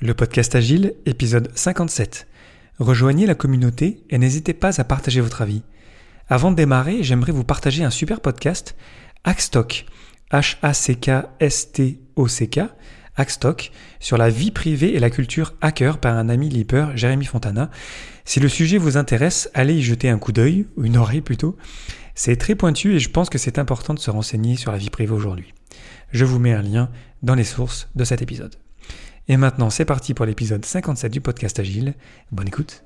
Le podcast Agile, épisode 57. Rejoignez la communauté et n'hésitez pas à partager votre avis. Avant de démarrer, j'aimerais vous partager un super podcast, Hackstock, H-A-C-K-S-T-O-C-K, Hackstock, sur la vie privée et la culture hacker par un ami leaper, Jérémy Fontana. Si le sujet vous intéresse, allez y jeter un coup d'œil, ou une oreille plutôt. C'est très pointu et je pense que c'est important de se renseigner sur la vie privée aujourd'hui. Je vous mets un lien dans les sources de cet épisode. Et maintenant, c'est parti pour l'épisode 57 du podcast Agile. Bonne écoute.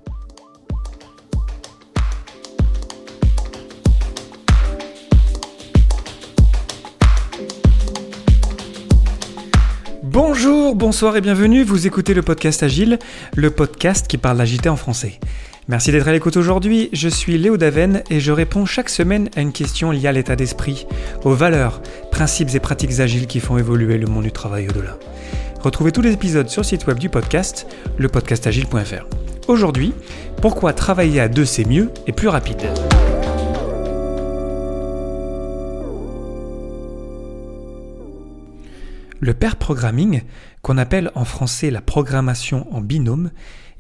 Bonjour, bonsoir et bienvenue, vous écoutez le podcast Agile, le podcast qui parle d'agilité en français. Merci d'être à l'écoute aujourd'hui, je suis Léo Daven et je réponds chaque semaine à une question liée à l'état d'esprit, aux valeurs, principes et pratiques agiles qui font évoluer le monde du travail au-delà. Retrouvez tous les épisodes sur le site web du podcast, lepodcastagile.fr. Aujourd'hui, pourquoi travailler à deux c'est mieux et plus rapide? Le pair programming, qu'on appelle en français la programmation en binôme,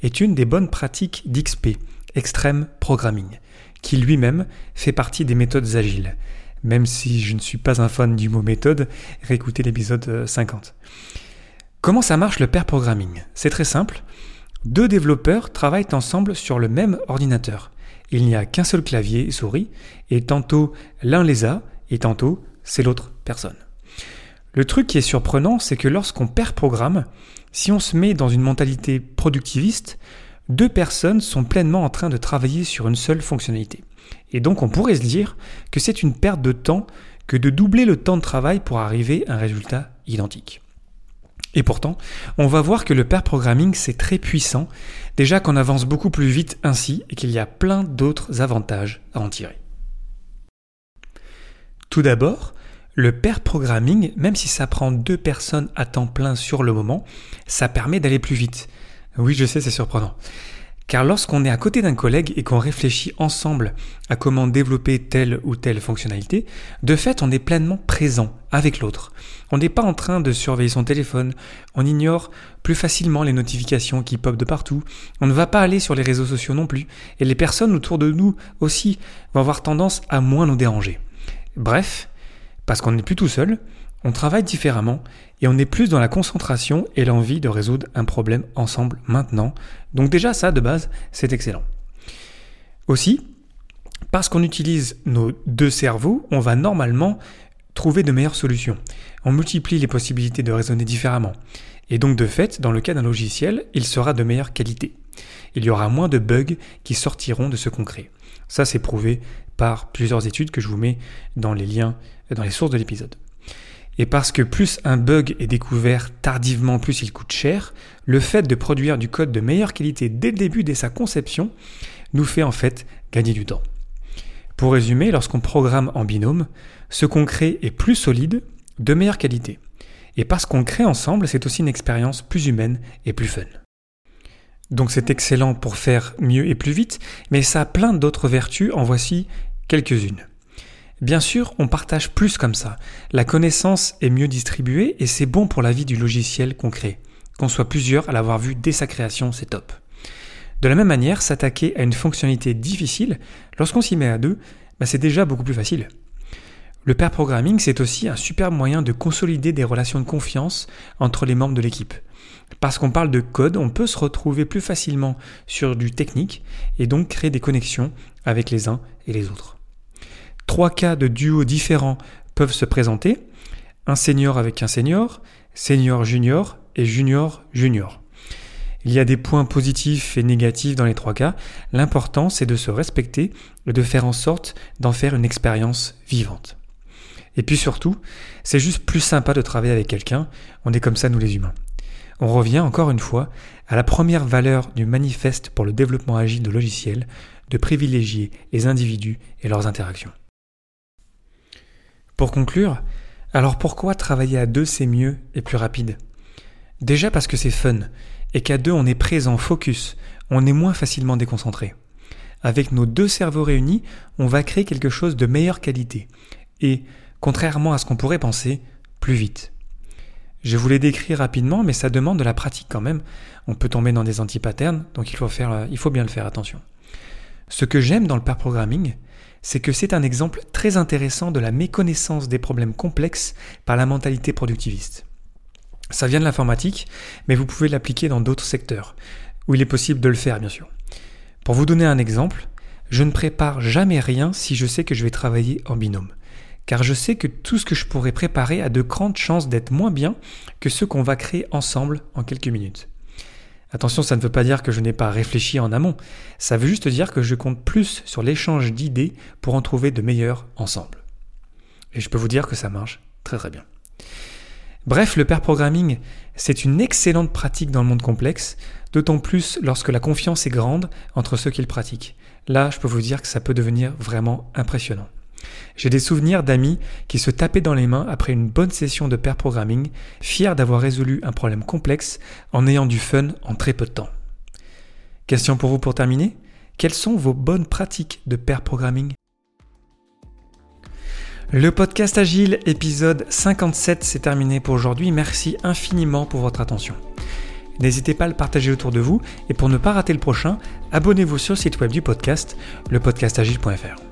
est une des bonnes pratiques d'XP, Extreme Programming, qui lui-même fait partie des méthodes agiles. Même si je ne suis pas un fan du mot méthode, réécoutez l'épisode 50. Comment ça marche le pair programming? C'est très simple. Deux développeurs travaillent ensemble sur le même ordinateur. Il n'y a qu'un seul clavier et souris, et tantôt l'un les a, et tantôt c'est l'autre personne. Le truc qui est surprenant, c'est que lorsqu'on pair programme, si on se met dans une mentalité productiviste, deux personnes sont pleinement en train de travailler sur une seule fonctionnalité. Et donc on pourrait se dire que c'est une perte de temps que de doubler le temps de travail pour arriver à un résultat identique. Et pourtant, on va voir que le pair programming c'est très puissant, déjà qu'on avance beaucoup plus vite ainsi et qu'il y a plein d'autres avantages à en tirer. Tout d'abord, le pair programming, même si ça prend deux personnes à temps plein sur le moment, ça permet d'aller plus vite. Oui, je sais, c'est surprenant. Car lorsqu'on est à côté d'un collègue et qu'on réfléchit ensemble à comment développer telle ou telle fonctionnalité, de fait on est pleinement présent avec l'autre. On n'est pas en train de surveiller son téléphone, on ignore plus facilement les notifications qui popent de partout, on ne va pas aller sur les réseaux sociaux non plus, et les personnes autour de nous aussi vont avoir tendance à moins nous déranger. Bref, parce qu'on n'est plus tout seul, on travaille différemment et on est plus dans la concentration et l'envie de résoudre un problème ensemble maintenant. Donc déjà ça, de base, c'est excellent. Aussi, parce qu'on utilise nos deux cerveaux, on va normalement trouver de meilleures solutions. On multiplie les possibilités de raisonner différemment. Et donc de fait, dans le cas d'un logiciel, il sera de meilleure qualité. Il y aura moins de bugs qui sortiront de ce concret. Ça, c'est prouvé par plusieurs études que je vous mets dans les liens, dans les sources de l'épisode. Et parce que plus un bug est découvert tardivement, plus il coûte cher, le fait de produire du code de meilleure qualité dès le début, dès sa conception, nous fait en fait gagner du temps. Pour résumer, lorsqu'on programme en binôme, ce qu'on crée est plus solide, de meilleure qualité. Et parce qu'on crée ensemble, c'est aussi une expérience plus humaine et plus fun. Donc c'est excellent pour faire mieux et plus vite, mais ça a plein d'autres vertus, en voici quelques-unes. Bien sûr, on partage plus comme ça. La connaissance est mieux distribuée et c'est bon pour la vie du logiciel qu'on crée. Qu'on soit plusieurs à l'avoir vu dès sa création, c'est top. De la même manière, s'attaquer à une fonctionnalité difficile, lorsqu'on s'y met à deux, bah, c'est déjà beaucoup plus facile. Le pair programming, c'est aussi un super moyen de consolider des relations de confiance entre les membres de l'équipe. Parce qu'on parle de code, on peut se retrouver plus facilement sur du technique et donc créer des connexions avec les uns et les autres trois cas de duo différents peuvent se présenter. Un senior avec un senior, senior junior et junior junior. Il y a des points positifs et négatifs dans les trois cas. L'important, c'est de se respecter et de faire en sorte d'en faire une expérience vivante. Et puis surtout, c'est juste plus sympa de travailler avec quelqu'un. On est comme ça, nous les humains. On revient encore une fois à la première valeur du manifeste pour le développement agile de logiciels, de privilégier les individus et leurs interactions. Pour conclure, alors pourquoi travailler à deux c'est mieux et plus rapide? Déjà parce que c'est fun, et qu'à deux on est présent, focus, on est moins facilement déconcentré. Avec nos deux cerveaux réunis, on va créer quelque chose de meilleure qualité, et, contrairement à ce qu'on pourrait penser, plus vite. Je vous l'ai décrit rapidement, mais ça demande de la pratique quand même. On peut tomber dans des anti-patterns, donc il faut, faire, il faut bien le faire, attention. Ce que j'aime dans le pair programming, c'est que c'est un exemple très intéressant de la méconnaissance des problèmes complexes par la mentalité productiviste. Ça vient de l'informatique, mais vous pouvez l'appliquer dans d'autres secteurs, où il est possible de le faire bien sûr. Pour vous donner un exemple, je ne prépare jamais rien si je sais que je vais travailler en binôme, car je sais que tout ce que je pourrais préparer a de grandes chances d'être moins bien que ce qu'on va créer ensemble en quelques minutes. Attention, ça ne veut pas dire que je n'ai pas réfléchi en amont, ça veut juste dire que je compte plus sur l'échange d'idées pour en trouver de meilleures ensemble. Et je peux vous dire que ça marche très très bien. Bref, le pair programming, c'est une excellente pratique dans le monde complexe, d'autant plus lorsque la confiance est grande entre ceux qui le pratiquent. Là, je peux vous dire que ça peut devenir vraiment impressionnant. J'ai des souvenirs d'amis qui se tapaient dans les mains après une bonne session de pair programming, fiers d'avoir résolu un problème complexe en ayant du fun en très peu de temps. Question pour vous pour terminer Quelles sont vos bonnes pratiques de pair programming? Le podcast Agile, épisode 57, c'est terminé pour aujourd'hui. Merci infiniment pour votre attention. N'hésitez pas à le partager autour de vous et pour ne pas rater le prochain, abonnez-vous sur le site web du podcast, lepodcastagile.fr.